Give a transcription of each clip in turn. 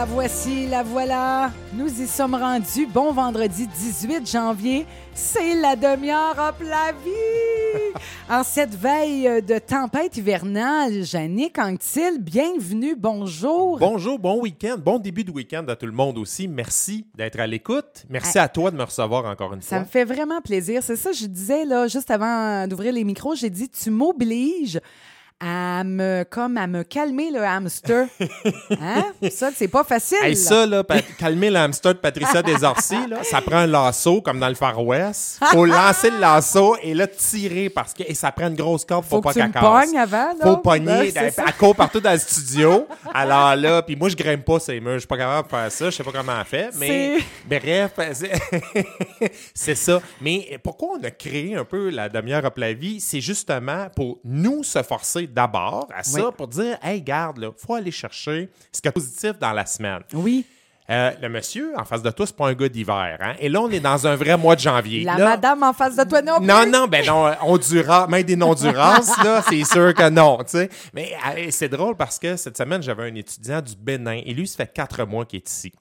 la voici, la voilà. Nous y sommes rendus. Bon vendredi 18 janvier. C'est la demi-heure hop la vie. en cette veille de tempête hivernale, Jannick Anctil, bienvenue, bonjour. Bonjour, bon week-end, bon début de week-end à tout le monde aussi. Merci d'être à l'écoute. Merci à toi de me recevoir encore une fois. Ça me fait vraiment plaisir. C'est ça, je disais là, juste avant d'ouvrir les micros, j'ai dit, tu m'obliges à me, comme à me calmer le hamster. Hein? Ça, c'est pas facile. Hey, ça, là, calmer le hamster de Patricia Desorcy, là, ça prend un lasso comme dans le Far West. Faut lancer le lasso et là, tirer parce que et ça prend une grosse corde. Faut, Faut pas qu'elle le casse. pognes avant. Là. Faut pogner. Elle, court partout dans le studio. Alors là, puis moi, je grimpe pas ces murs. Je suis pas capable de faire ça. Je sais pas comment elle fait. Mais bref, c'est- ça. Mais pourquoi on a créé un peu la demi-heure up la vie? C'est justement pour nous se forcer d'abord à ça, Oui. pour dire, hey, garde, là, faut aller chercher ce qui est positif dans la semaine. Oui. Euh, le monsieur en face de toi, c'est pas un gars d'hiver. Hein? Et là, on est dans un vrai mois de janvier. La Là- madame en face de toi non plus? non, non, ben non, Honduras, même des non-durances, là, c'est sûr que non, tu sais. Mais euh, c'est drôle parce que cette semaine, j'avais un étudiant du Bénin et lui, ça fait quatre mois qu'il est ici.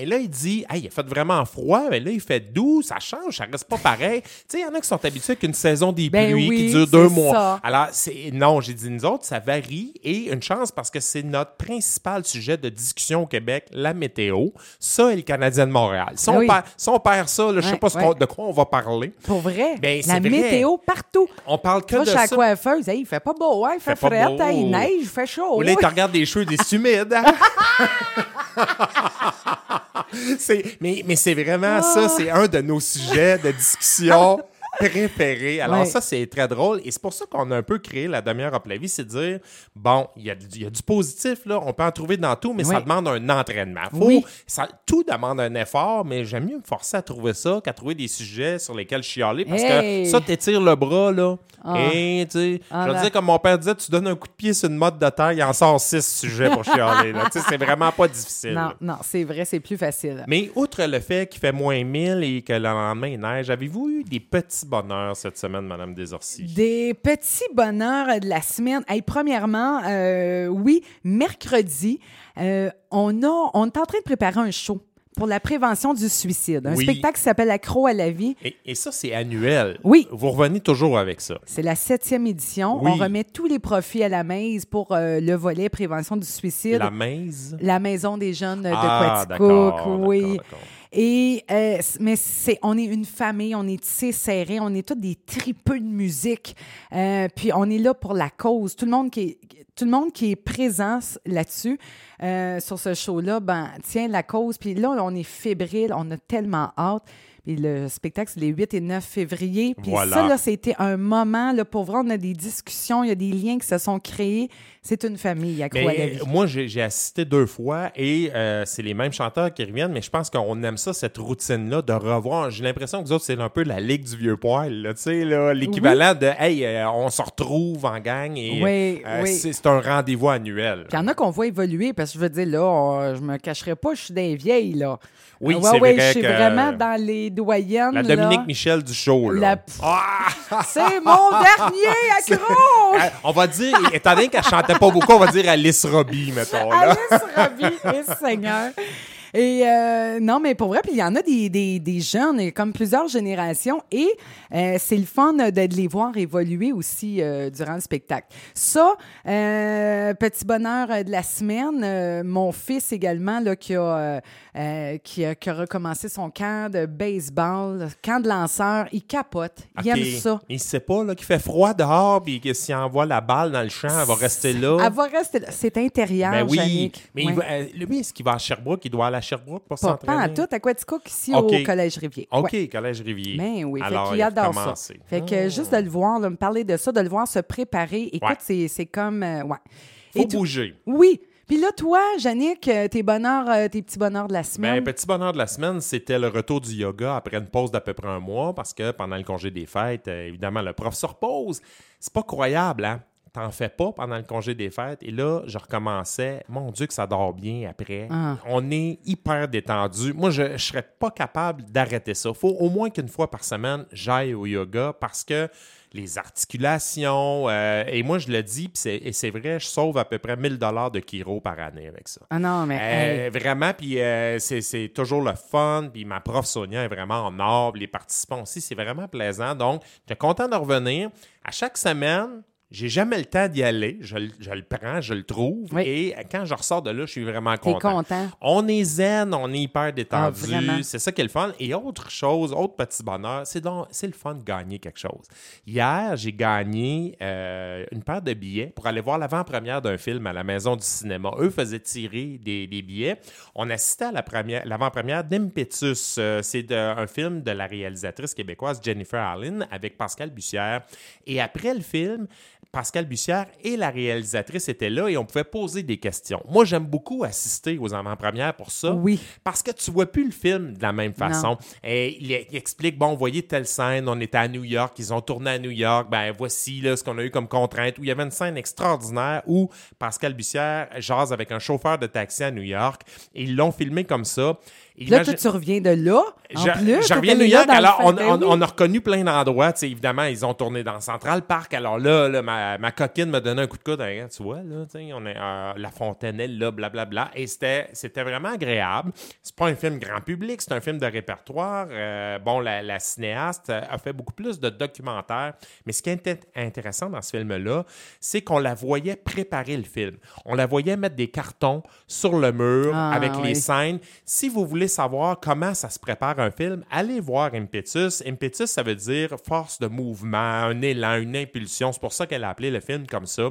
Et là, il dit, hey, il a fait vraiment froid, mais là, il fait doux, ça change, ça reste pas pareil. Tu sais, il y en a qui sont habitués avec une saison des Ben pluies oui, qui dure deux mois. Alors, c'est non, j'ai dit, nous autres, ça varie et une chance parce que c'est notre principal sujet de discussion au Québec, la météo. Ça et le Canadien de Montréal. Si, Ah on, oui. perd, si on perd ça, là, je sais Ouais, pas ce ouais. de quoi on va parler. Pour vrai. Ben, la vrai. météo partout. On parle que Moi, de je suis ça. coiffeuse. Hey, il fait pas beau, hein? Il fait, Fait hein, il neige, il fait chaud. Ou là, tu regardes des cheveux, des humides. C'est- mais mais c'est vraiment ça, c'est un de nos sujets de discussion Alors Ouais. ça, c'est très drôle. Et c'est pour ça qu'on a un peu créé la demi-heure up la vie, c'est de dire, bon, il y, a, du- il y a du positif, là, on peut en trouver dans tout, mais ça demande un entraînement. Faut, Oui. ça, tout demande un effort, mais j'aime mieux me forcer à trouver ça qu'à trouver des sujets sur lesquels chialer, parce Hey! que ça, t'étires le bras, là. Ah. Et, tu sais, Ah je veux là. dire, comme mon père disait, tu donnes un coup de pied sur une mode de terre, il en sort six sujets pour chialer. là. Tu sais, c'est vraiment pas difficile. Non, là. non, c'est vrai, c'est plus facile. Mais outre le fait qu'il fait moins 1000 et que le lendemain il neige, avez-vous eu des petits bonheurs cette semaine, Madame Desorcy? Des petits bonheurs de la semaine. Hey, premièrement, euh, oui, mercredi, euh, on, a, on est en train de préparer un show pour la prévention du suicide. Un Oui. spectacle qui s'appelle Accro à la vie. Et, et ça, c'est annuel. Oui. Vous revenez toujours avec ça. C'est la septième édition. Oui. On remet tous les profits à la maison pour euh, le volet prévention du suicide. La maise? La maison des jeunes de Ah, Quaticook, oui. Et euh, mais c'est on est une famille, on est tissés serrés, on est tous des tripeux de musique. Euh, puis on est là pour la cause. Tout le monde qui est tout le monde qui est présent là-dessus euh, sur ce show-là, ben tient la cause. Puis là, on est fébrile, on a tellement hâte. Puis le spectacle, c'est les 8 et 9 février. Puis Voilà. ça, là, c'était un moment, là, pour vrai, on a des discussions, il y a des liens qui se sont créés. C'est une famille à Croix moi, j'ai assisté deux fois et euh, c'est les mêmes chanteurs qui reviennent, mais je pense qu'on aime ça, cette routine-là, de revoir. J'ai l'impression que vous autres, c'est un peu la ligue du vieux poil, là, tu sais, là, l'équivalent de Hey, euh, on se retrouve en gang et Oui, euh, oui. c'est un rendez-vous annuel. Il y en a qu'on voit évoluer, parce que je veux dire, là, on- je me cacherai pas, je suis des vieilles, là. Oui, Ah, c'est ouais, vrai Je suis que- vraiment dans les doyennes, La là. Dominique Michel du show, là. La- Ah! C'est mon dernier accro! On va dire, étant donné qu'elle chantait pas beaucoup, on va dire Alice Robbie, mettons. Là. Alice Robbie, et Seigneur. Et euh, non, mais pour vrai, puis il y en a des, des, des jeunes, comme plusieurs générations, et euh, c'est le fun de, de les voir évoluer aussi euh, durant le spectacle. Ça, petit bonheur de la semaine, mon fils également, là, qui, a, qui, a, qui a recommencé son camp de baseball, camp de lanceur, il capote, il aime ça. Il sait pas qu'il fait froid dehors, puis que s'il envoie la balle dans le champ, elle va rester là. Elle va rester là. C'est intérieur, Ben oui, Jannick. mais Ouais. il va- lui, est-ce qu'il va à Sherbrooke? Il doit aller à Sherbrooke pour Pas, s'entraîner? pas à tout, à Quaticook, ici au Collège Rivier. OK, Ouais. Collège Rivier. Ben oui, Alors, fait il a adore ça. Fait que Ah. juste de le voir, là, me parler de ça, de le voir se préparer, écoute, Ouais. c'est, comme... euh, ouais. Faut Et bouger. Oui. Puis là, toi, Jannick, euh, tes bonheurs, euh, tes petits bonheurs de la Ben, semaine? petit bonheur de la semaine, c'était le retour du yoga après une pause d'à peu près un mois parce que pendant le congé des fêtes, euh, évidemment, le prof se repose. C'est pas croyable, hein? T'en fais pas pendant le congé des fêtes. Et là, je recommençais. Mon Dieu, que ça dort bien après. Ah. On est hyper détendu. Moi, je, je serais pas capable d'arrêter ça. Faut au moins qu'une fois par semaine, j'aille au yoga parce que les articulations. euh, et moi, je le dis, et c'est vrai, je sauve à peu près 1000 dollars de chiro par année avec ça. Ah non, mais. hey. Euh, Vraiment, puis euh, c'est- c'est toujours le fun. Puis ma prof Sonia est vraiment en or. Les participants aussi, c'est vraiment plaisant. Donc, je suis content de revenir. À chaque semaine, j'ai jamais le temps d'y aller. Je, le- je le prends, je le trouve. Oui. Et quand je ressors de là, je suis vraiment content. content? On est zen, on est hyper Ah, détendu. vraiment? c'est ça qui est le fun. Et autre chose, autre petit bonheur, c'est donc c'est le fun de gagner quelque chose. Hier, j'ai gagné euh, une paire de billets pour aller voir l'avant-première d'un film à la Maison du cinéma. Eux faisaient tirer des, des billets. On assistait à la première, l'avant-première d'Impetus. Euh, c'est un film de la réalisatrice québécoise Jennifer Allen avec Pascal Bussière. Et après le film, Pascal Bussière et la réalisatrice étaient là et on pouvait poser des questions. Moi, j'aime beaucoup assister aux avant-premières pour ça. Oui. Parce que tu vois plus le film de la même façon. Et il, il explique, bon, vous voyez telle scène, on était à New York, ils ont tourné à New York, ben voici là, ce qu'on a eu comme contrainte, où il y avait une scène extraordinaire où Pascal Bussière jase avec un chauffeur de taxi à New York et ils l'ont filmé comme ça. Là, toi, tu reviens de là. En je, plus, je reviens de New York, alors on, on- oui. on a reconnu plein d'endroits. Évidemment, ils ont tourné dans Central Park. Alors là, là, ma, ma coquine me donnait un coup de coude. Regarde, tu vois, là, on est à La Fontanelle, là, blablabla. Et c'était vraiment agréable. C'est pas un film grand public, c'est un film de répertoire. Euh, bon, la, la cinéaste a fait beaucoup plus de documentaires. Mais ce qui est intéressant dans ce film-là, c'est qu'on la voyait préparer le film. On la voyait mettre des cartons sur le mur Ah, avec les oui. scène. Si vous voulez savoir comment ça se prépare un film, allez voir Impetus. Impetus, ça veut dire force de mouvement, un élan, une impulsion. C'est pour ça qu'elle a appelé le film comme ça.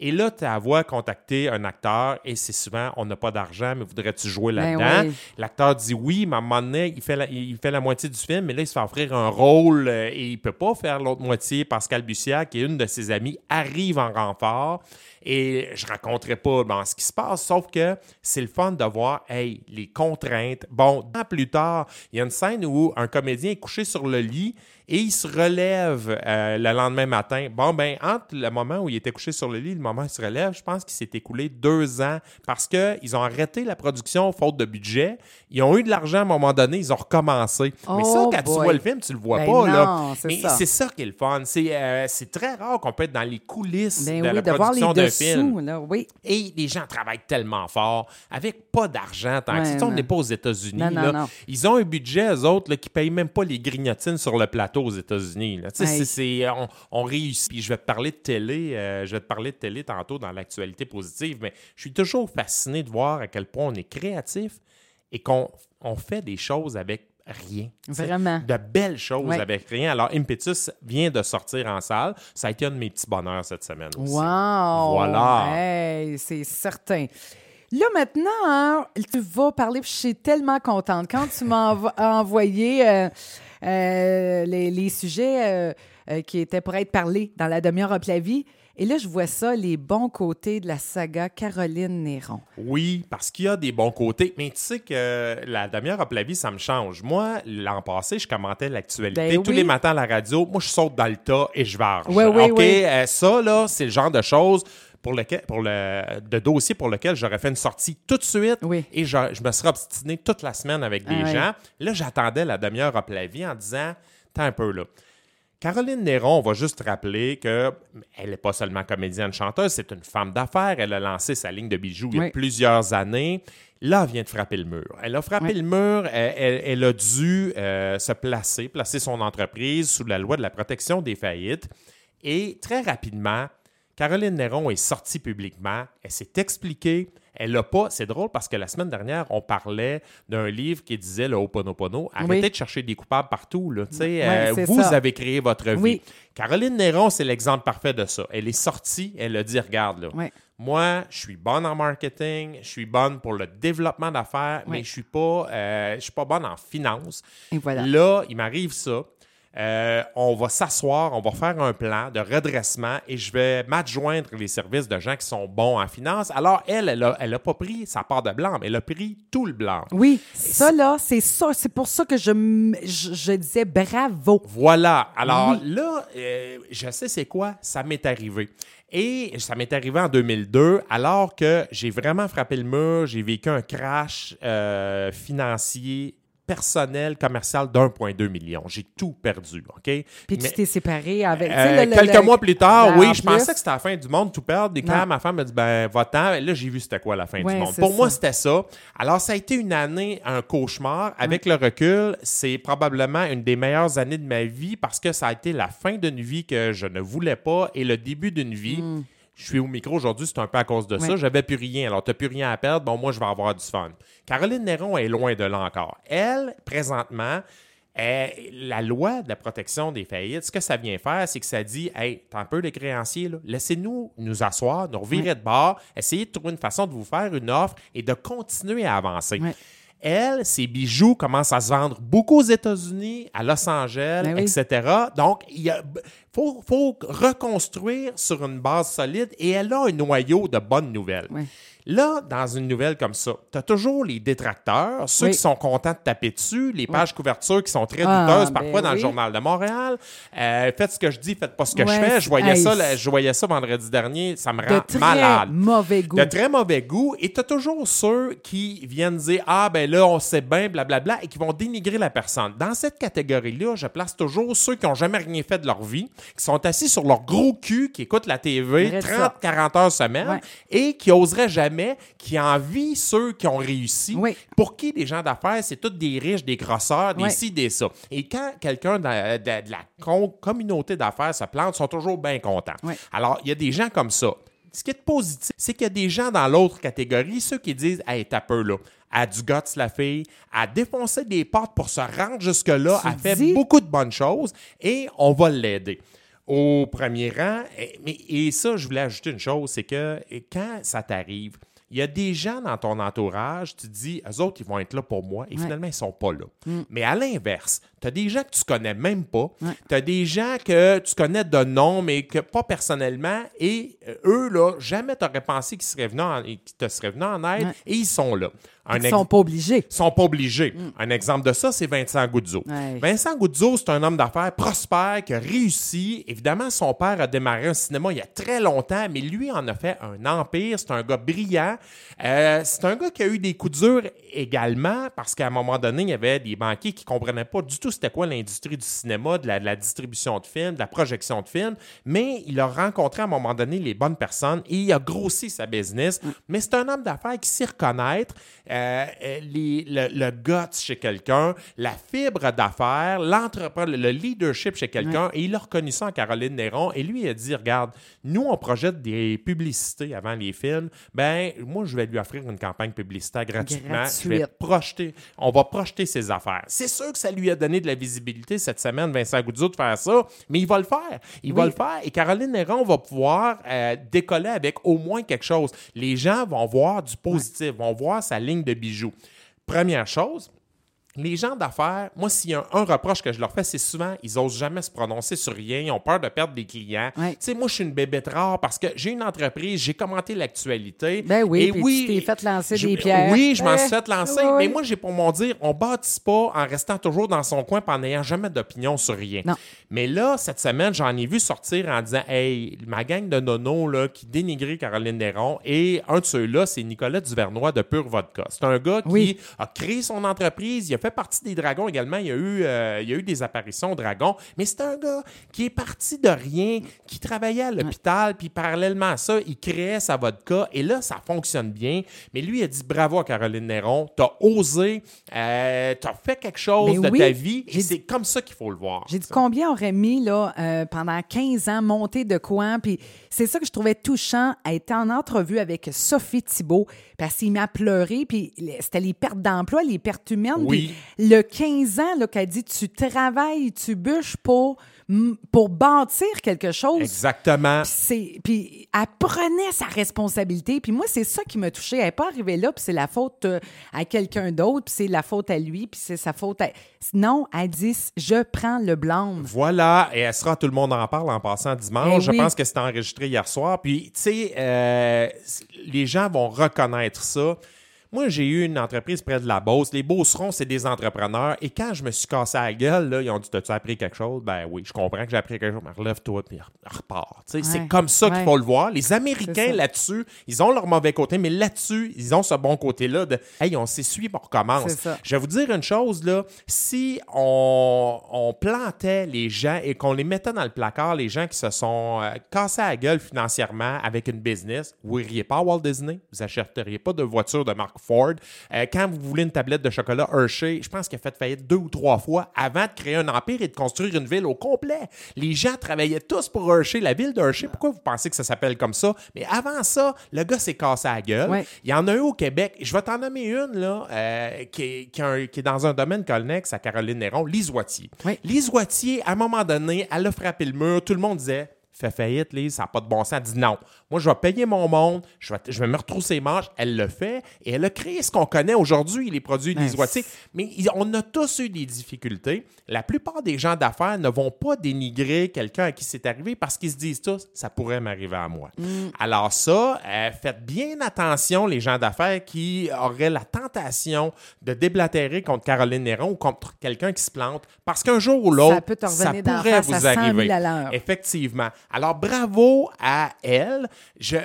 Et là, tu as à voir contacter un acteur et c'est souvent on n'a pas d'argent, mais voudrais-tu jouer Ben là-dedans? oui. L'acteur dit oui, mais à un moment donné, il fait, la, il fait la moitié du film, mais là, il se fait offrir un rôle euh, et il peut pas faire l'autre moitié. Pascal Bussière, qui est une de ses amies, arrive en renfort. Et je raconterai pas bon, ce qui se passe, sauf que c'est le fun de voir, hey, les contraintes. Bon, plus tard, il y a une scène où un comédien est couché sur le lit et il se relève euh, le lendemain matin. Bon, ben, entre le moment où il était couché sur le lit et le moment où il se relève, je pense qu'il s'est écoulé deux ans parce qu'ils ont arrêté la production faute de budget. Ils ont eu de l'argent à un moment donné, ils ont recommencé. Mais ça, Oh quand tu vois le film, tu le vois Ben pas. non, là. Mais c'est ça qui est le fun. C'est euh, c'est très rare qu'on peut être dans les coulisses Ben de oui, la de voir les production d'un film. là, oui. Et les gens travaillent tellement fort avec pas d'argent. tant que Ouais, sais, on n'est pas aux États-Unis. Ils ont un budget, eux autres, là, qui payent même pas les grignotines sur le plateau aux États-Unis. là. Hey. c'est- on, on réussit. Puis je vais te parler de télé. euh, je vais te parler de télé tantôt dans l'actualité positive, mais je suis toujours fasciné de voir à quel point on est créatif et qu'on on fait des choses avec rien. Vraiment. De belles choses Ouais. avec rien. Alors, Impetus vient de sortir en salle. Ça a été un de mes petits bonheurs cette semaine aussi. Wow! Voilà. Hey, c'est certain. Là, maintenant, hein, tu vas parler, puis je suis tellement contente. Quand tu m'as envo- envoyé euh, euh, les, les sujets euh, qui étaient pour être parlés dans la demi-heure up la vie, et là, je vois ça, les bons côtés de la saga Caroline Néron. Oui, parce qu'il y a des bons côtés. Mais tu sais que la demi-heure up la vie, ça me change. Moi, l'an passé, je commentais l'actualité Ben tous les matins à la radio. Moi, je saute dans le tas et je varge. Oui, oui, OK? oui. Ça, là, c'est le genre de choses pour lequel, pour le, de dossier pour lequel j'aurais fait une sortie tout de suite Oui. et je, je me serais obstiné toute la semaine avec des Ah oui. gens. Là, j'attendais la demi-heure up la vie en disant, t'as un peu là. Caroline Néron, on va juste rappeler qu'elle n'est pas seulement comédienne chanteuse, c'est une femme d'affaires. Elle a lancé sa ligne de bijoux il y a Oui. plusieurs années. Là, elle vient de frapper le mur. Elle a frappé Oui. le mur, elle, elle- elle a dû euh, se placer, placer son entreprise sous la loi de la protection des faillites. Et très rapidement, Caroline Néron est sortie publiquement, elle s'est expliquée, elle n'a pas. C'est drôle parce que la semaine dernière, on parlait d'un livre qui disait le Ho'oponopono. Arrêtez Oui. de chercher des coupables partout. Là. Ouais, euh, vous ça. avez créé votre vie. Oui. Caroline Néron, c'est l'exemple parfait de ça. Elle est sortie, elle a dit regarde, là, moi, je suis bonne en marketing, je suis bonne pour le développement d'affaires, mais je suis pas, euh, je suis pas bonne en finance. Et voilà. Là, il m'arrive ça. Euh, on va s'asseoir, on va faire un plan de redressement et je vais m'adjoindre les services de gens qui sont bons en finance. Alors, elle, elle a, elle a pas pris sa part de blanc, mais elle a pris tout le blanc. Oui, ça, là, c'est ça. C'est pour ça que je, m- je, je disais bravo. Voilà. Alors là, euh, je sais c'est quoi, ça m'est arrivé. Et ça m'est arrivé en 2002, alors que j'ai vraiment frappé le mur, j'ai vécu un crash euh, financier personnel commercial d'1,2 million. J'ai tout perdu, OK? Puis tu t'es séparé avec. euh, le- le- quelques le- mois plus tard, Ben, oui, je plus. pensais que c'était la fin du monde, tout perdre. Et quand Non. ma femme m'a dit, ben, va-t'en, là, j'ai vu c'était quoi la fin Ouais, du monde. Pour moi, c'était ça. Alors, ça a été une année, un cauchemar. Avec le recul, c'est probablement une des meilleures années de ma vie parce que ça a été la fin d'une vie que je ne voulais pas et le début d'une vie. Je suis au micro aujourd'hui, c'est un peu à cause de ça. Ouais. J'avais plus rien. Alors, tu plus rien à perdre. Bon, moi, je vais avoir du fun. Caroline Néron est loin de là encore. Elle, présentement, la loi de la protection des faillites, ce que ça vient faire, c'est que ça dit Hey, t'as un peu les créanciers, laissez-nous nous asseoir, nous revirer de bord, essayez de trouver une façon de vous faire une offre et de continuer à avancer. Ouais. Elle, ses bijoux commencent à se vendre beaucoup aux États-Unis, à Los Angeles, Ben oui. etc. Donc, il faut, faut reconstruire sur une base solide et elle a un noyau de bonnes nouvelles. Ouais. Là, dans une nouvelle comme ça, tu as toujours les détracteurs, ceux Oui. qui sont contents de taper dessus, les pages couvertures qui sont très Ah, douteuses ben parfois dans le. Journal de Montréal. Euh, faites ce que je dis, faites pas ce que je fais. Je voyais, hey, ça, je voyais ça vendredi dernier, ça me rend très malade mauvais goût. de très mauvais goût. Et tu as toujours ceux qui viennent dire Ah, ben là, on sait bien, blablabla, et qui vont dénigrer la personne. Dans cette catégorie-là, je place toujours ceux qui n'ont jamais rien fait de leur vie, qui sont assis sur leur gros cul, qui écoutent la TV Arrête ça. 30-40 heures semaine Ouais. et qui oseraient jamais, qui envient ceux qui ont réussi. Oui. Pour qui les gens d'affaires, c'est tous des riches, des grosseurs, des ci, des ça. Et quand quelqu'un de, la con- communauté d'affaires se plante, ils sont toujours bien contents. Alors, il y a des gens comme ça. Ce qui est positif, c'est qu'il y a des gens dans l'autre catégorie, ceux qui disent Hey, t'as peu là. A du guts, la fille. A défoncé des portes pour se rendre jusque-là. Elle fait dis? beaucoup de bonnes choses et on va l'aider. Au premier rang, et, mais, et ça, je voulais ajouter une chose, c'est que quand ça t'arrive, il y a des gens dans ton entourage, tu te dis, eux autres, ils vont être là pour moi, et Ouais. finalement, ils sont pas là. Mais à l'inverse, tu as des gens que tu connais même pas, Ouais. tu as des gens que tu connais de nom, mais que pas personnellement, et euh, eux, là, jamais tu aurais pensé qu'ils seraient venus en- qu'ils te seraient venus en aide, Ouais. et ils sont là. Un Ils ex- sont pas obligés. sont pas obligés. Un exemple de ça, c'est Vincent Goudzo. Ouais. Vincent Goudzo, c'est un homme d'affaires prospère qui a réussi. Évidemment, son père a démarré un cinéma il y a très longtemps, mais lui en a fait un empire. C'est un gars brillant. Euh, c'est un gars qui a eu des coups durs également parce qu'à un moment donné, il y avait des banquiers qui comprenaient pas du tout c'était quoi l'industrie du cinéma, de la, de la distribution de films, de la projection de films, mais il a rencontré à un moment donné les bonnes personnes et il a grossi sa business. Mais c'est un homme d'affaires qui sait reconnaître euh, euh, les- le, le guts chez quelqu'un, la fibre d'affaires, l'entrepreneur, le leadership chez quelqu'un, et il a reconnu ça en Caroline Néron, et lui il a dit, regarde, nous on projette des publicités avant les films, ben moi je vais lui offrir une campagne publicitaire gratuitement, je vais projeter, on va projeter ses affaires. C'est sûr que ça lui a donné de la visibilité cette semaine, Vincent Goudzot, de faire ça, mais il va le faire. Il va Oui. le faire. Et Caroline Néron va pouvoir euh, décoller avec au moins quelque chose. Les gens vont voir du positif, vont voir sa ligne de bijoux. Première chose, les gens d'affaires, moi, s'il y a un, un reproche que je leur fais, c'est souvent, ils osent jamais se prononcer sur rien, ils ont peur de perdre des clients. Ouais. Tu sais, moi, je suis une bébête rare parce que j'ai une entreprise, j'ai commenté l'actualité. Ben oui, Et tu t'es fait lancer je- des pierres. Oui, je m'en suis fait lancer, oui. mais moi, j'ai pour mon dire, on bâtit pas en restant toujours dans son coin et en n'ayant jamais d'opinion sur rien. Non. Mais là, cette semaine, j'en ai vu sortir en disant Hey, ma gang de nonos là, qui dénigrait Caroline Néron, et un de ceux-là, c'est Nicolas Duvernois de Pure Vodka. C'est un gars qui Oui. a créé son entreprise, il a fait partie des Dragons également, il y a eu, euh, il y a eu des apparitions Dragons, mais c'est un gars qui est parti de rien, qui travaillait à l'hôpital, puis parallèlement à ça, il créait sa vodka, et là, ça fonctionne bien. Mais lui, il a dit bravo à Caroline Néron, t'as osé, euh, t'as fait quelque chose Mais de oui, ta vie, et c'est comme ça qu'il faut le voir. J'ai dit combien aurait mis là, euh, pendant 15 ans monter de quoi. Puis c'est ça que je trouvais touchant. Elle était en entrevue avec Sophie Thibault parce qu'il m'a pleuré. Puis c'était les pertes d'emploi, les pertes humaines. Oui. Le 15 ans qu'elle dit tu travailles, tu bûches pour, pour bâtir quelque chose. Exactement. Puis elle prenait sa responsabilité. Puis moi, c'est ça qui m'a touchée. Elle n'est pas arrivée là, puis c'est la faute euh, à quelqu'un d'autre, puis c'est la faute à lui, puis c'est sa faute à... Non, elle dit « Je prends le blâme Voilà, et elle sera Tout le monde en parle en passant dimanche. Eh Je pense que c'était enregistré hier soir. Puis, tu sais, euh, les gens vont reconnaître ça. Moi, j'ai eu une entreprise près de la Beauce. Les Beaucerons, c'est des entrepreneurs. Et quand je me suis cassé la gueule, là, ils ont dit T'as-tu appris quelque chose? Ben oui, je comprends que j'ai appris quelque chose, mais relève-toi puis repars. C'est comme ça qu'il faut le voir. Les Américains, là-dessus, ils ont leur mauvais côté, mais là-dessus, ils ont ce bon côté-là de Hey, on s'essuie, on recommence. Je vais vous dire une chose, là. Si on, on plantait les gens et qu'on les mettait dans le placard, les gens qui se sont euh, cassés la gueule financièrement avec une business, vous iriez pas à Walt Disney, vous achèteriez pas de voiture de marque Ford. Euh, quand vous voulez une tablette de chocolat Hershey, je pense qu'il a fait faillite deux ou trois fois avant de créer un empire et de construire une ville au complet. Les gens travaillaient tous pour Hershey, la ville d'Hershey. Pourquoi vous pensez que ça s'appelle comme ça? Mais avant ça, le gars s'est cassé la gueule. Ouais. Il y en a eu au Québec. Je vais t'en nommer une, là, euh, qui, est, qui, a un- qui est dans un domaine connexe à Caroline Néron, Lise Wattier. Lise Wattier, à un moment donné, elle a frappé le mur. Tout le monde disait Fais faillite, Lise, ça n'a pas de bon sens. Elle dit non. Moi, je vais payer mon monde, je vais, je vais me retrousser les manches. Elle le fait et elle a créé ce qu'on connaît aujourd'hui, les produits Ben, Wattier. Mais on a tous eu des difficultés. La plupart des gens d'affaires ne vont pas dénigrer quelqu'un à qui c'est arrivé parce qu'ils se disent tous ça pourrait m'arriver à moi. Alors, ça, euh, faites bien attention, les gens d'affaires qui auraient la tentation de déblatérer contre Caroline Néron ou contre quelqu'un qui se plante parce qu'un jour ou l'autre, Ça peut pourrait vous à 100 000 arriver. Effectivement. Alors, bravo à elle.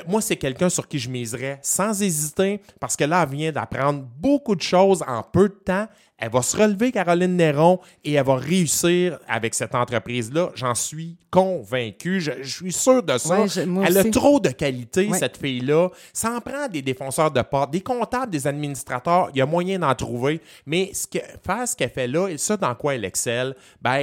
Moi, c'est quelqu'un sur qui je miserais sans hésiter parce que là, elle vient d'apprendre beaucoup de choses en peu de temps. Elle va se relever, Caroline Néron, et elle va réussir avec cette entreprise-là. J'en suis convaincu. Je, je suis sûr de ça. Ouais, je- moi elle a trop de qualité, Ouais. cette fille-là. Ça en prend des défenseurs de porte, des comptables, des administrateurs. Il y a moyen d'en trouver. Mais ce que, faire ce qu'elle fait là, et ça dans quoi elle excelle, ben,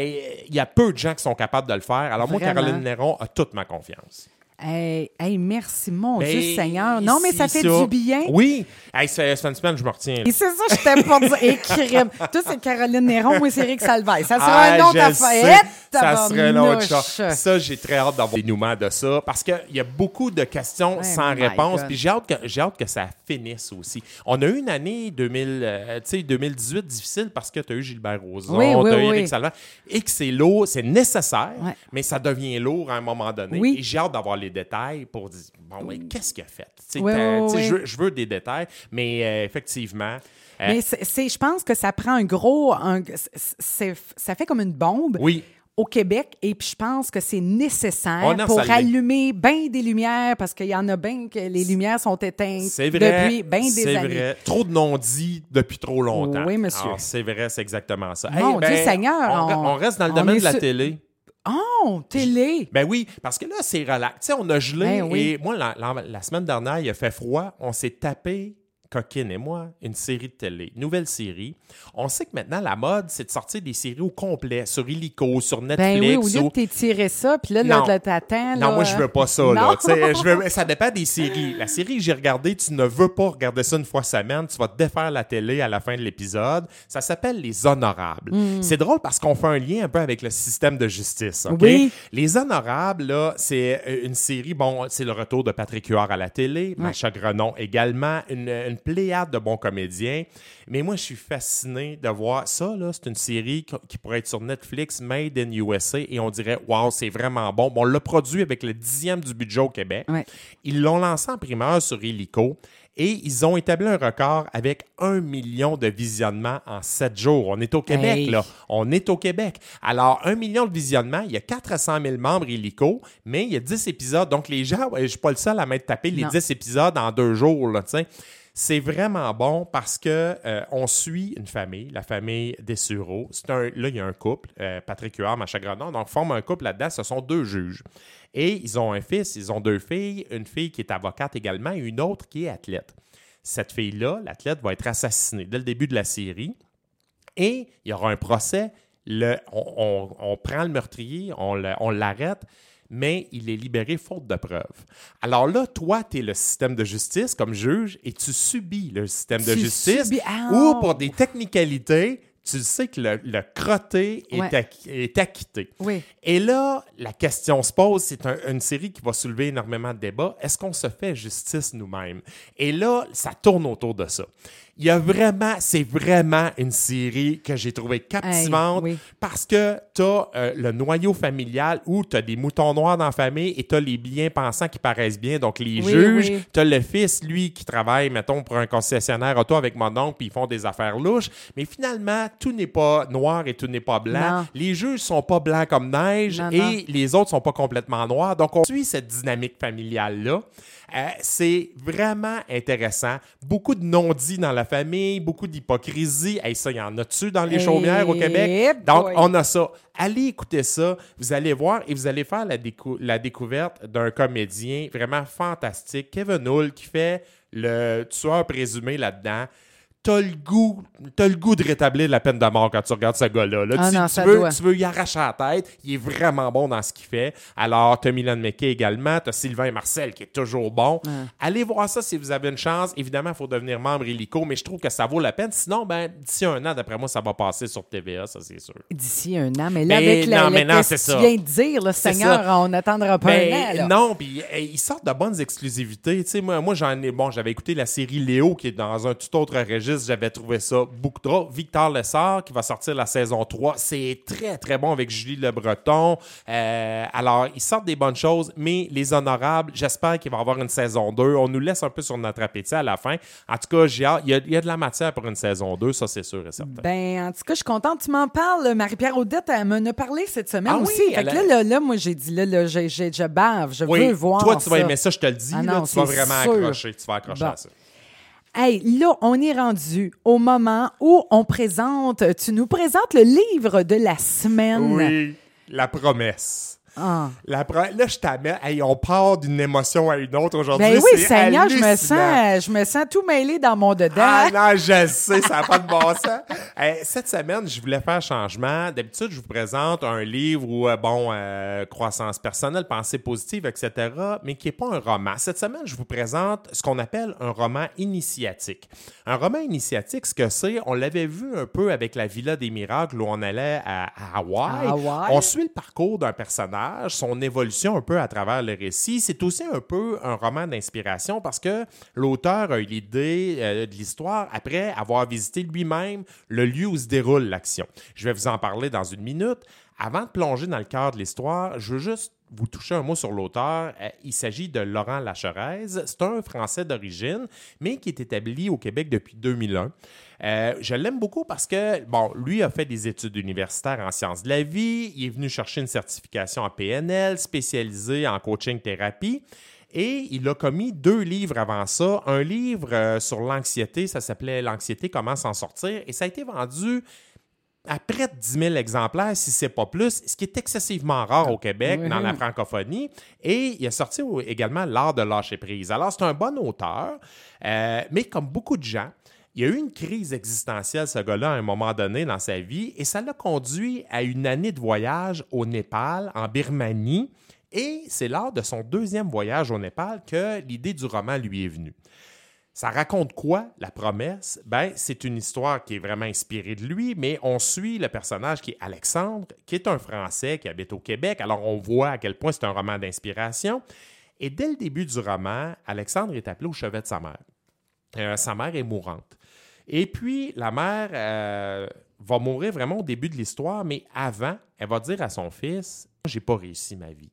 il y a peu de gens qui sont capables de le faire. Alors, moi. Caroline Néron a toute ma confiance. Hey, hey, merci, mon Ben, Dieu Seigneur. Non, mais ça c'est fait du bien. Oui. Hey, ça fait ça fait une semaine, je me retiens. là. Et c'est ça, je t'aime pour dire. Et crime. Toi, c'est Caroline Néron, c'est Eric Salvaille. Ça sera Ah, un autre affaire. Ça serait une autre chose. Ça, j'ai très hâte d'avoir le dénouement de ça parce qu'il y a beaucoup de questions Oh sans my réponse. Puis j'ai hâte, que, hâte que ça finisse aussi. On a eu une année 2000, euh, tu sais, 2018 difficile parce que tu as eu Gilbert Rozon, Oui, oui, tu as eu oui. Et que c'est lourd, c'est nécessaire, Ouais. mais ça devient lourd à un moment donné. Oui. Et j'ai hâte d'avoir les détails pour dire, bon, ouais, qu'est-ce qu'il a fait? Sais, oui. Je, veux- je veux des détails, mais euh, effectivement. euh, Mais c'est, je pense que ça prend un gros. un- ça fait comme une bombe. oui. Au Québec, et puis je pense que c'est nécessaire Oh pour allumer bien des lumières, parce qu'il y en a bien que les lumières sont éteintes vrai. depuis bien des c'est années. vrai. Trop de non-dits depuis trop longtemps. Oui, monsieur. C'est vrai, c'est exactement ça. Mon Dieu Seigneur, On, re- on- on reste dans le domaine de la télé. Oh, télé! Ben oui, parce que là, c'est relax. Tu sais, on a gelé Ben oui. et moi, la, la- la semaine dernière, il a fait froid. On s'est tapé, Coquine et moi, une série de télé, nouvelle série. On sait que maintenant, la mode, c'est de sortir des séries au complet, sur Illico, sur Netflix. Ben oui, au lieu ou- de t'étirer ça, puis là, Non. là, t'attends. Non, moi, je veux pas ça, là. Je veux- ça dépend des séries. La série que j'ai regardée, tu ne veux pas regarder ça une fois semaine. Tu vas te défaire la télé à la fin de l'épisode. Ça s'appelle Les Honorables. C'est drôle parce qu'on fait un lien un peu avec le système de justice. OK? Oui. Les Honorables, là, c'est euh, une série, bon, c'est le retour de Patrick Huard à la télé, Macha Grenon également, une, une pléiade de bons comédiens. Mais moi, je suis fasciné de voir ça, là. C'est une série qui- pourrait être sur Netflix, Made in USA, et on dirait, waouh, c'est vraiment bon. Bon, on l'a produit avec le dixième du budget au Québec. Ouais. Ils l'ont lancé en primeur sur Illico. Et ils ont établi un record avec un million de visionnements en sept jours. On est au Québec, Hey. là. On est au Québec. Alors, un million de visionnements, il y a 400 000 membres illico, mais il y a 10 épisodes. Donc, les gens, je suis pas le seul à m'être tapé les Non. 10 épisodes en deux jours, là, tu sais. C'est vraiment bon parce que euh, on suit une famille, la famille Dessureau. C'est un, là, il y a un couple, euh, Patrick Huard, Macha Grenon. Donc, forment un couple là-dedans. Ce sont deux juges. Et ils ont un fils, ils ont deux filles, une fille qui est avocate également et une autre qui est athlète. Cette fille-là, l'athlète, va être assassinée dès le début de la série. Et il y aura un procès. On, prend le meurtrier, on l'arrête, mais il est libéré faute de preuves. Alors là, toi, tu es le système de justice comme juge et tu subis le système de justice subis- Ah! ou pour des technicalités, tu sais que le, le crotté est, Ouais. acqui- est acquitté. Oui. Et là, la question se pose, c'est un- une série qui va soulever énormément de débats. Est-ce qu'on se fait justice nous-mêmes? Et là, ça tourne autour de ça. Il y a vraiment, c'est vraiment une série que j'ai trouvée captivante oui. parce que tu as le noyau familial où tu as des moutons noirs dans la famille et tu as les bien-pensants qui paraissent bien, donc les Oui, juges. oui. Tu as le fils, lui, qui travaille, mettons, pour un concessionnaire auto avec mon oncle, puis ils font des affaires louches. Mais finalement, tout n'est pas noir et tout n'est pas blanc. Non. Les juges sont pas blancs comme neige Non, et non. les autres sont pas complètement noirs. Donc, on suit cette dynamique familiale-là. Euh, c'est vraiment intéressant. Beaucoup de non-dits dans la famille, beaucoup d'hypocrisie. Hey, ça, il y en a-tu dans les Eh chaumières au Québec? Donc, boy. on a ça. Allez écouter ça. Vous allez voir et vous allez faire la, décou- la découverte d'un comédien vraiment fantastique, Kevin Hull, qui fait le tueur présumé là-dedans. T'as le goût, t'as le goût de rétablir la peine de mort quand tu regardes ce gars-là. Là, Ah tu, non, tu ça veux, tu veux y arracher la tête. Il est vraiment bon dans ce qu'il fait. Alors, t'as Milan McKay également. T'as Sylvain Marcel qui est toujours bon. Allez voir ça si vous avez une chance. Évidemment, il faut devenir membre illico, mais je trouve que ça vaut la peine. Sinon, ben, d'ici un an, d'après moi, ça va passer sur TVA, ça c'est sûr. D'ici un an. Mais là, Mais avec la, non, mais la- non, que tu ça. viens de dire, C'est Seigneur, ça. on n'attendra pas un an. Ben, là. non, puis ils sortent de bonnes exclusivités. Moi, moi j'en ai. Bon, j'avais écouté la série Léo qui est dans un tout autre J'avais trouvé ça beaucoup trop. Victor Lessard qui va sortir la saison 3. C'est très, très bon avec Julie Le Breton. Euh, alors, ils sortent des bonnes choses, mais les honorables, j'espère qu'il va y avoir une saison 2. On nous laisse un peu sur notre appétit à la fin. En tout cas, j'ai. Il y, a, il y a de la matière pour une saison 2, ça, c'est sûr et certain. Ben, en tout cas, je suis contente. Tu m'en parles. Marie-Pierre Audette, elle m'en a parlé cette semaine Ah oui, aussi. Fait elle que a- là, là, là, moi, j'ai dit, là, là je bave. Je oui, veux voir. toi, tu vas ça. aimer ça, je te le dis. Ah là, tu vas vraiment sûr. accrocher. Tu vas accrocher Bon. à ça. Hey, là, on est rendu au moment où on présente, tu nous présentes le livre de la semaine. Oui, la promesse. Ah. La Là, je t'amène. Hey, on part d'une émotion à une autre aujourd'hui. Ben oui, Seigneur, je me sens, je me sens tout mêlé dans mon dedans. Ah non, je sais, ça n'a pas de bon sens. Hey, cette semaine, je voulais faire changement. D'habitude, je vous présente un livre où, euh, bon, euh, croissance personnelle, pensée positive, etc., mais qui n'est pas un roman. Cette semaine, je vous présente ce qu'on appelle un roman initiatique. Un roman initiatique, ce que c'est, on l'avait vu un peu avec la Villa des Miracles où on allait à, à Hawaï. À Hawaï. On suit le parcours d'un personnage, son évolution un peu à travers le récit. C'est aussi un peu un roman d'inspiration parce que l'auteur a eu l'idée euh, de l'histoire après avoir visité lui-même le lieu où se déroule l'action. Je vais vous en parler dans une minute. Avant de plonger dans le cœur de l'histoire, je veux juste vous toucher un mot sur l'auteur. Euh, il s'agit de Laurent Lacherez. C'est un Français d'origine, mais qui est établi au Québec depuis 2001. Euh, je l'aime beaucoup parce que, bon, lui a fait des études universitaires en sciences de la vie. Il est venu chercher une certification en PNL spécialisée en coaching thérapie. Et il a commis deux livres avant ça. Un livre euh, sur l'anxiété, ça s'appelait L'anxiété, comment s'en sortir. Et ça a été vendu à près de 10 000 exemplaires, si c'est pas plus, ce qui est excessivement rare au Québec, Oui. dans la francophonie. Et il a sorti également L'art de lâcher prise. Alors, c'est un bon auteur, euh, mais comme beaucoup de gens, il y a eu une crise existentielle, ce gars-là, à un moment donné dans sa vie, et ça l'a conduit à une année de voyage au Népal, en Birmanie. Et c'est lors de son deuxième voyage au Népal que l'idée du roman lui est venue. Ça raconte quoi, la promesse? Ben, c'est une histoire qui est vraiment inspirée de lui, mais on suit le personnage qui est Alexandre, qui est un Français qui habite au Québec. Alors, on voit à quel point c'est un roman d'inspiration. Et dès le début du roman, Alexandre est appelé au chevet de sa mère. Euh, sa mère est mourante. Et puis, la mère euh, va mourir vraiment au début de l'histoire, mais avant, elle va dire à son fils J'ai pas réussi ma vie.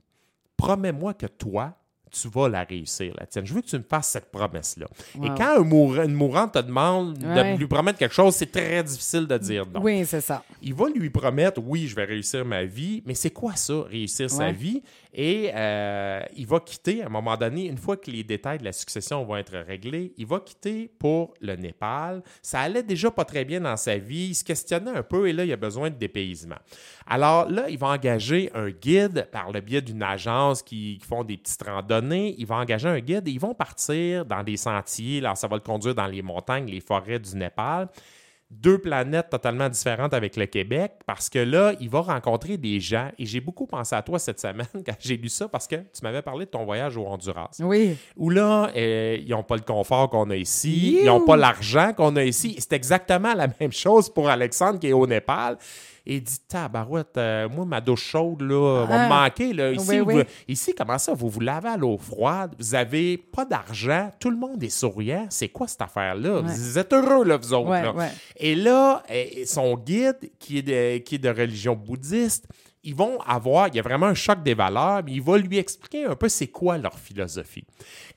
Promets-moi que toi, tu vas la réussir, la tienne. Je veux que tu me fasses cette promesse-là. Et quand un mour- une mourante te demande Ouais. de lui promettre quelque chose, c'est très difficile de dire non. Oui, c'est ça. Il va lui promettre, oui, je vais réussir ma vie, mais c'est quoi ça, réussir sa vie? Et euh, il va quitter, à un moment donné, une fois que les détails de la succession vont être réglés, il va quitter pour le Népal. Ça allait déjà pas très bien dans sa vie, il se questionnait un peu et là, il a besoin de dépaysement. Alors là, il va engager un guide par le biais d'une agence qui, qui font des petites randonnées. Il va engager un guide et ils vont partir dans des sentiers. Là, ça va le conduire dans les montagnes, les forêts du Népal. Deux planètes totalement différentes avec le Québec parce que là, il va rencontrer des gens. Et j'ai beaucoup pensé à toi cette semaine quand j'ai lu ça parce que tu m'avais parlé de ton voyage au Honduras. Oui. Où là, euh, ils n'ont pas le confort qu'on a ici, ils n'ont pas l'argent qu'on a ici. C'est exactement la même chose pour Alexandre qui est au Népal. Et il dit Tabarouette, euh, moi, ma douche chaude, là, va me Ah. manquer. Là. Ici, Oui, vous- oui. ici, comment ça, vous vous lavez à l'eau froide, vous avez pas d'argent, tout le monde est souriant. C'est quoi cette affaire-là? Ouais. Vous êtes heureux, là, vous autres. Ouais, là. ouais. Et là, euh, son guide, qui est, de, qui est de religion bouddhiste, ils vont avoir, il y a vraiment un choc des valeurs, mais il va lui expliquer un peu c'est quoi leur philosophie.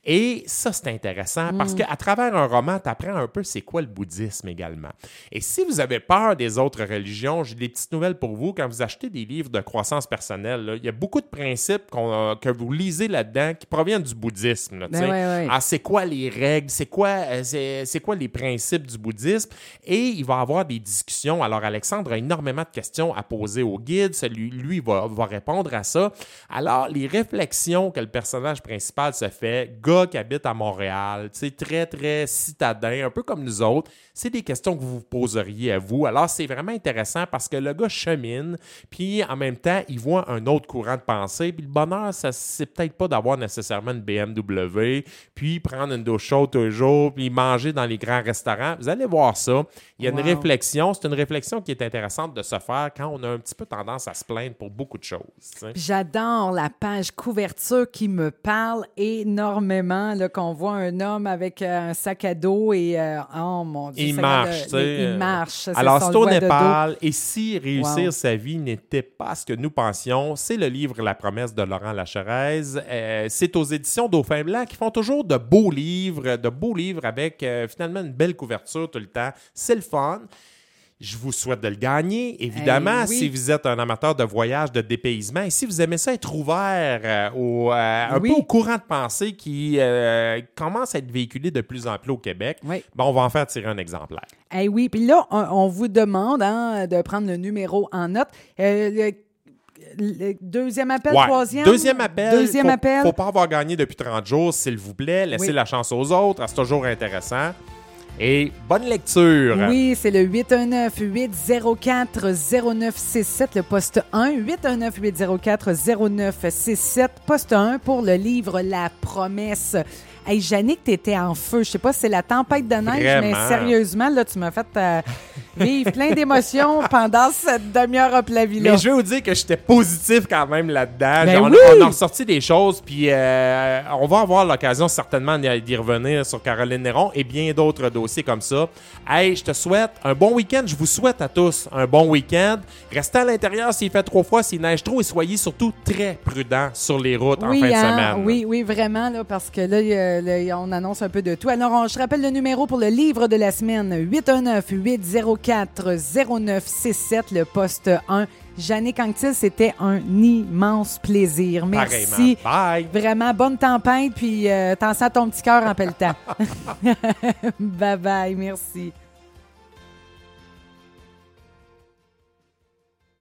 Et ça, c'est intéressant parce qu'à travers un roman, tu apprends un peu c'est quoi le bouddhisme également. Et si vous avez peur des autres religions, j'ai des petites nouvelles pour vous. Quand vous achetez des livres de croissance personnelle, là, il y a beaucoup de principes qu'on a- que vous lisez là-dedans qui proviennent du bouddhisme. là, Ben sais. ouais, ouais. Ah, c'est quoi les règles, c'est quoi, euh, c'est, quoi les principes du bouddhisme? Et il va avoir des discussions. Alors, Alexandre a énormément de questions à poser au guide. Celui, lui, va, va répondre à ça. Alors, les réflexions que le personnage principal se fait, gars qui habite à Montréal, sais, très, très citadin, un peu comme nous autres, c'est des questions que vous vous poseriez à vous. Alors, c'est vraiment intéressant parce que le gars chemine, puis en même temps, il voit un autre courant de pensée. Puis le bonheur, ça, c'est peut-être pas d'avoir nécessairement une BMW, puis prendre une douche chaude tous les jours, puis manger dans les grands restaurants. Vous allez voir ça. Il y a Wow. une réflexion. C'est une réflexion qui est intéressante de se faire quand on a un petit peu tendance à se plaindre pour beaucoup de choses. J'adore la page couverture qui me parle énormément, là, qu'on voit un homme avec euh, un sac à dos et, euh, oh mon Dieu, Il marche, tu sais. Il marche. Alors, c'est au. Népal. Et si réussir Wow. sa vie n'était pas ce que nous pensions, c'est le livre La promesse de Laurent Lacheresse. Euh, c'est aux éditions Dauphin Blanc qui font toujours de beaux livres, de beaux livres avec euh, finalement une belle couverture tout le temps. C'est le fun. Je vous souhaite de le gagner. Évidemment, Eh oui. si vous êtes un amateur de voyage, de dépaysement, et si vous aimez ça être ouvert euh, au, euh, un Oui. peu au courant de pensée qui euh, commence à être véhiculé de plus en plus au Québec, Oui. ben, on va en faire tirer un exemplaire. Eh oui, puis là, on, on vous demande hein, de prendre le numéro en note. Euh, le deuxième appel, Ouais. troisième? Deuxième appel. Deuxième faut, appel. Faut pas avoir gagné depuis 30 jours, s'il vous plaît. Laissez Oui. la chance aux autres. C'est toujours intéressant. Et bonne lecture. Oui, c'est le 819-804-0967, le poste 1. 819-804-0967, poste 1 pour le livre La promesse. Hey, Jannick, t'étais en feu. Je sais pas si c'est la tempête de neige, mais sérieusement, là, tu m'as fait euh, vivre plein d'émotions pendant cette demi-heure à plat Mais je vais vous dire que j'étais positif quand même là-dedans. Ben on, oui! on a ressorti des choses, puis euh, on va avoir l'occasion certainement d'y revenir sur Caroline Néron et bien d'autres dossiers comme ça. Hey, je te souhaite un bon week-end. Je vous souhaite à tous un bon week-end. Restez à l'intérieur s'il fait trop froid, s'il neige trop, et soyez surtout très prudents sur les routes en fin de hein, semaine. oui, oui, vraiment, là, parce que là, on annonce un peu de tout. Alors, on- je rappelle le numéro pour le livre de la semaine 819-804-0967, le poste 1. Jannick Anctil, c'était un immense plaisir. Merci. Bye. Vraiment, bonne tempête, puis euh, t'en sens ton petit cœur en pelletant. bye bye, merci.